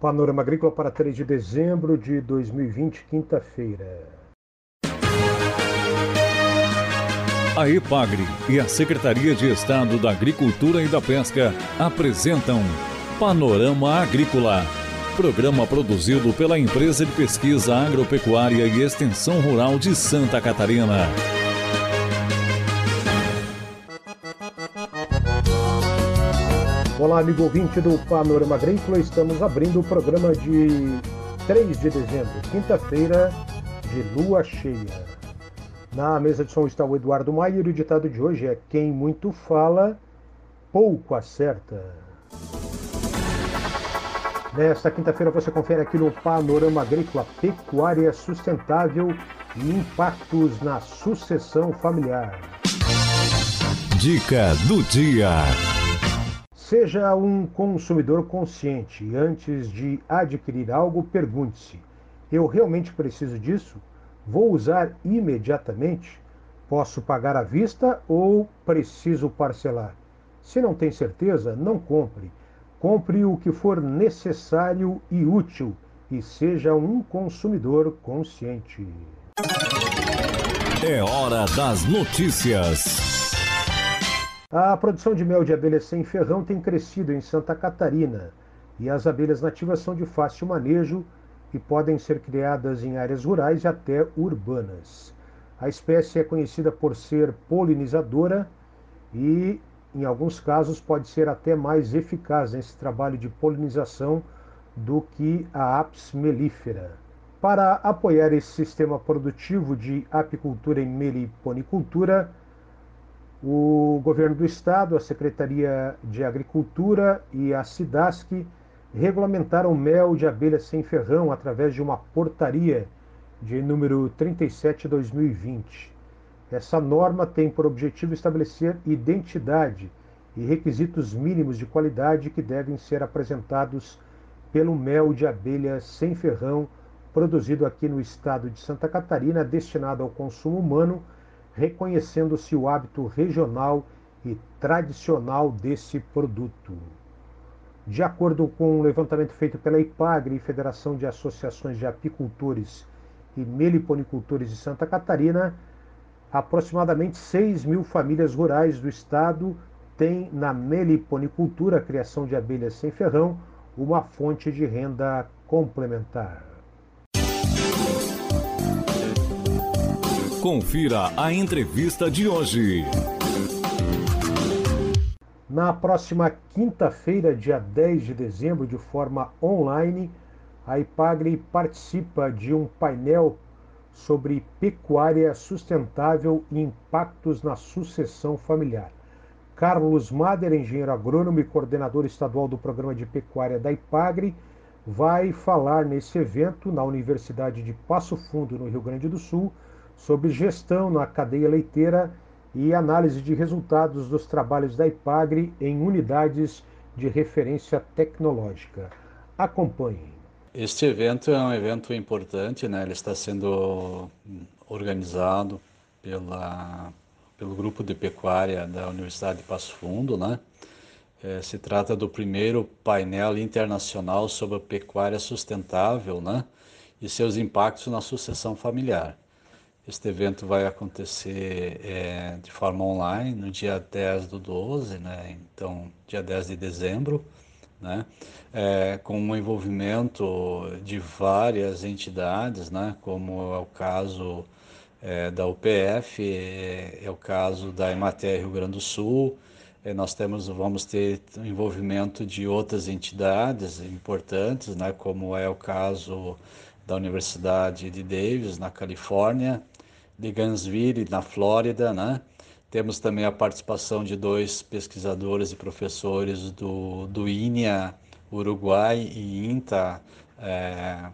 Panorama Agrícola para 3 de dezembro de 2020, quinta-feira. A EPAGRE e a Secretaria de Estado da Agricultura e da Pesca apresentam Panorama Agrícola, programa produzido pela Empresa de Pesquisa Agropecuária e Extensão Rural de Santa Catarina. Olá, amigo ouvinte do Panorama Agrícola. Estamos abrindo o programa de 3 de dezembro, quinta-feira de lua cheia. Na mesa de som está o Eduardo Maier e o ditado de hoje é: Quem muito fala, pouco acerta. Nesta quinta-feira você confere aqui no Panorama Agrícola Pecuária Sustentável e impactos na sucessão familiar. Dica do dia. Seja um consumidor consciente e antes de adquirir algo, pergunte-se: eu realmente preciso disso? Vou usar imediatamente? Posso pagar à vista ou preciso parcelar? Se não tem certeza, não compre. Compre o que for necessário e útil e seja um consumidor consciente. É hora das notícias. A produção de mel de abelhas sem ferrão tem crescido em Santa Catarina e as abelhas nativas são de fácil manejo e podem ser criadas em áreas rurais e até urbanas. A espécie é conhecida por ser polinizadora e, em alguns casos, pode ser até mais eficaz nesse trabalho de polinização do que a Apis mellifera. Para apoiar esse sistema produtivo de apicultura e meliponicultura, o governo do estado, a Secretaria de Agricultura e a SIDASC regulamentaram mel de abelha sem ferrão através de uma portaria de número 37/2020. Essa norma tem por objetivo estabelecer identidade e requisitos mínimos de qualidade que devem ser apresentados pelo mel de abelha sem ferrão produzido aqui no estado de Santa Catarina, destinado ao consumo humano reconhecendo-se o hábito regional e tradicional desse produto. De acordo com um levantamento feito pela IPAGRE, Federação de Associações de Apicultores e Meliponicultores de Santa Catarina, aproximadamente 6 mil famílias rurais do estado têm na meliponicultura, a criação de abelhas sem ferrão, uma fonte de renda complementar. Confira a entrevista de hoje. Na próxima quinta-feira, dia 10 de dezembro, de forma online, a IPAGRE participa de um painel sobre pecuária sustentável e impactos na sucessão familiar. Carlos Mader, engenheiro agrônomo e coordenador estadual do programa de pecuária da IPAGRE, vai falar nesse evento na Universidade de Passo Fundo, no Rio Grande do Sul, sobre gestão na cadeia leiteira e análise de resultados dos trabalhos da IPAGRE em unidades de referência tecnológica. Acompanhem. Este evento é um evento importante, né? ele está sendo organizado pela, pelo grupo de pecuária da Universidade de Passo Fundo. Né? É, se trata do primeiro painel internacional sobre a pecuária sustentável né? e seus impactos na sucessão familiar. Este evento vai acontecer é, de forma online no dia 10 do 12, né? então, dia 10 de dezembro, né? É, com o envolvimento de várias entidades, né? como é o caso é, da UPF, é, é, o caso da Emater Rio Grande do Sul, é, nós temos, vamos ter envolvimento de outras entidades importantes, né? como é o caso da Universidade de Davis, na Califórnia, de Gainesville, na Flórida, né? Temos também a participação de dois pesquisadores e professores do, do INEA, Uruguai e INTA, é,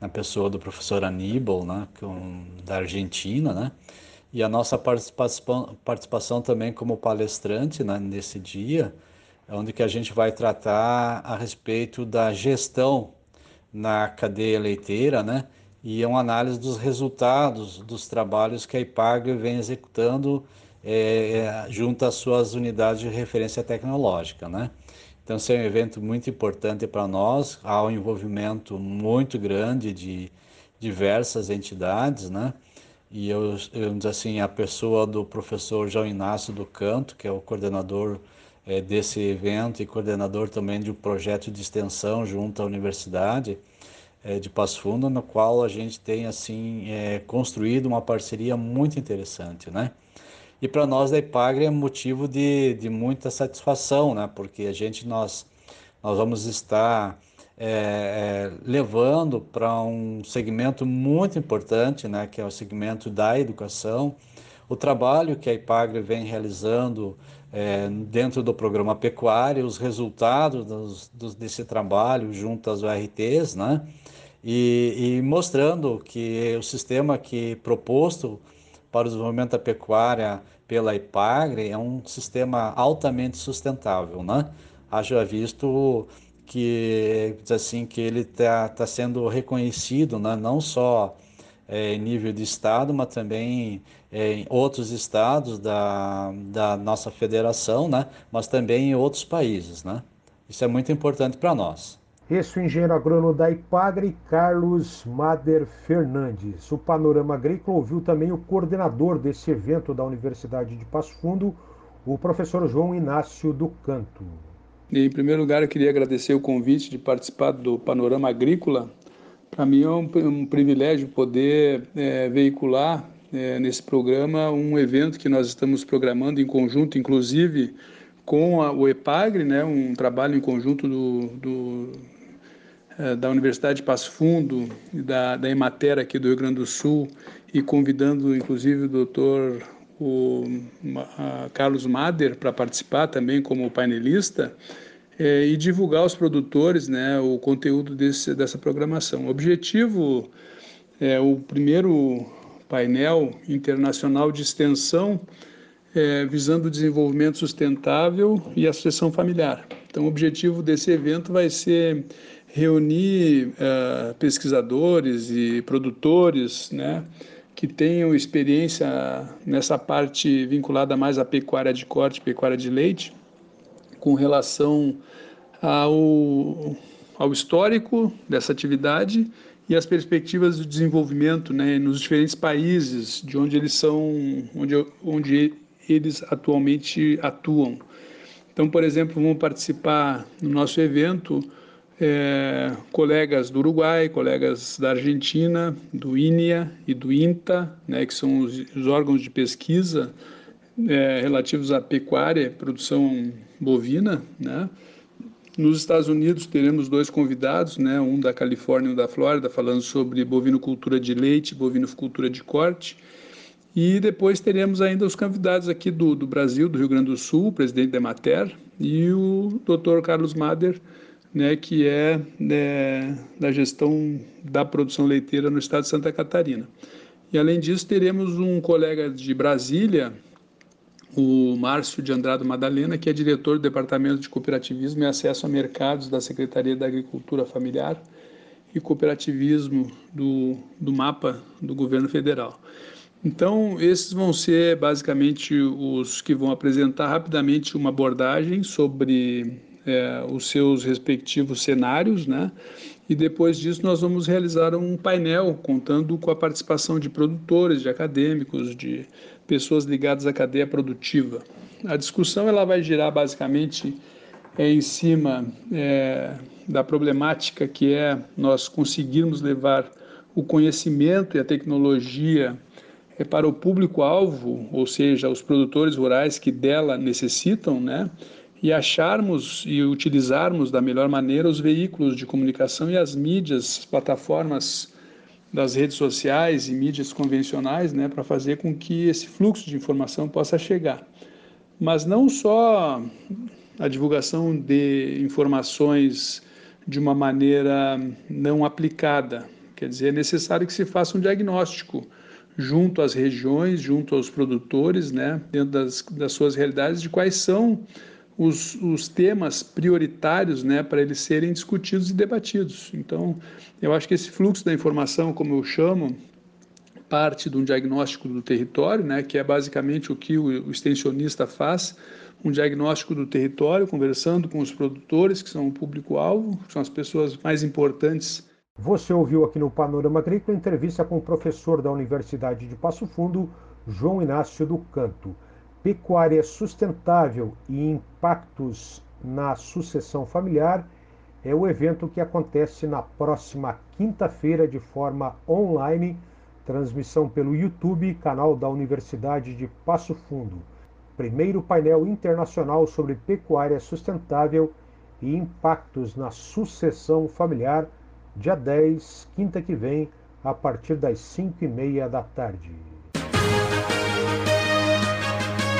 na pessoa do professor Aníbal, né, é da Argentina, né? E a nossa participação, participação também como palestrante né, nesse dia, onde que a gente vai tratar a respeito da gestão na cadeia leiteira, né? E é uma análise dos resultados dos trabalhos que a IPAG vem executando é, junto às suas unidades de referência tecnológica. Né? Então, esse é um evento muito importante para nós, há um envolvimento muito grande de diversas entidades, né? E eu, eu assim, a pessoa do professor João Inácio do Canto, que é o coordenador é, desse evento e coordenador também de um projeto de extensão junto à universidade é, de Passo Fundo, no qual a gente tem assim é, construído uma parceria muito interessante, né? E para nós da Ipagre é motivo de, de muita satisfação, né? Porque a gente nós nós vamos estar é, é, levando para um segmento muito importante, né? Que é o segmento da educação, o trabalho que a Ipagre vem realizando é, dentro do programa pecuário, os resultados dos, dos, desse trabalho junto às ORTs, né? E, e, mostrando que o sistema que proposto para o desenvolvimento da pecuária pela IPAGRE é um sistema altamente sustentável, né? Haja visto que assim que ele está tá sendo reconhecido, né? não só é, em nível de estado, mas também é, em outros estados da, da nossa federação, né? Mas também em outros países, né? Isso é muito importante para nós. Esse é o engenheiro agrônomo da Ipagre, Carlos Mader Fernandes. O Panorama Agrícola ouviu também o coordenador desse evento da Universidade de Passo Fundo, o professor João Inácio do Canto. Em primeiro lugar, eu queria agradecer o convite de participar do Panorama Agrícola. Para mim é um, um, privilégio poder é, veicular é, nesse programa um evento que nós estamos programando em conjunto, inclusive com a, o EPAGRE, né, um trabalho em conjunto do, do eh, da Universidade de Passo Fundo da, da Emater aqui do Rio Grande do Sul e convidando inclusive o doutor o, Carlos Mader para participar também como painelista é, e divulgar aos produtores né, o conteúdo desse, dessa programação. O objetivo é o primeiro painel internacional de extensão é, visando o desenvolvimento sustentável e a sucessão familiar. Então, o objetivo desse evento vai ser reunir uh, pesquisadores e produtores, né, que tenham experiência nessa parte vinculada mais à pecuária de corte, pecuária de leite, com relação ao, ao histórico dessa atividade e as perspectivas de desenvolvimento né, nos diferentes países de onde eles são, onde, onde eles atualmente atuam. Então, por exemplo, vão participar no nosso evento é, colegas do Uruguai, colegas da Argentina, do INEA e do INTA, né, que são os, os órgãos de pesquisa é, relativos à pecuária, produção bovina, né? Nos Estados Unidos teremos dois convidados, né, um da Califórnia e um da Flórida, falando sobre bovinocultura de leite, bovinocultura de corte. E depois teremos ainda os convidados aqui do, do Brasil, do Rio Grande do Sul, o presidente da Emater, e o Dr. Carlos Mader, né, que é né, da gestão da produção leiteira no estado de Santa Catarina. E além disso, teremos um colega de Brasília, o Márcio de Andrado Madalena, que é diretor do Departamento de Cooperativismo e Acesso a Mercados da Secretaria da Agricultura Familiar e Cooperativismo do, do MAPA do Governo Federal. Então, esses vão ser basicamente os que vão apresentar rapidamente uma abordagem sobre é, os seus respectivos cenários, né? E depois disso nós vamos realizar um painel contando com a participação de produtores, de acadêmicos, de pessoas ligadas à cadeia produtiva. A discussão ela vai girar basicamente é, em cima é, da problemática que é nós conseguirmos levar o conhecimento e a tecnologia é, para o público-alvo, ou seja, os produtores rurais que dela necessitam, né? e acharmos e utilizarmos da melhor maneira os veículos de comunicação e as mídias, as plataformas das redes sociais e mídias convencionais, né, para fazer com que esse fluxo de informação possa chegar. Mas não só a divulgação de informações de uma maneira não aplicada, quer dizer, é necessário que se faça um diagnóstico junto às regiões, junto aos produtores, né, dentro das, das suas realidades, de quais são os, os temas prioritários né, para eles serem discutidos e debatidos. Então, eu acho que esse fluxo da informação, como eu chamo, parte de um diagnóstico do território, né, que é basicamente o que o, o extensionista faz, um diagnóstico do território, conversando com os produtores, que são o público-alvo, que são as pessoas mais importantes. Você ouviu aqui no Panorama Agrícola entrevista com o professor da Universidade de Passo Fundo, João Inácio do Canto. Pecuária sustentável e impactos na sucessão familiar é o evento que acontece na próxima quinta-feira de forma online, transmissão pelo YouTube, canal da Universidade de Passo Fundo primeiro painel internacional sobre pecuária sustentável e impactos na sucessão familiar, dia 10, quinta que vem, a partir das 5 e meia da tarde.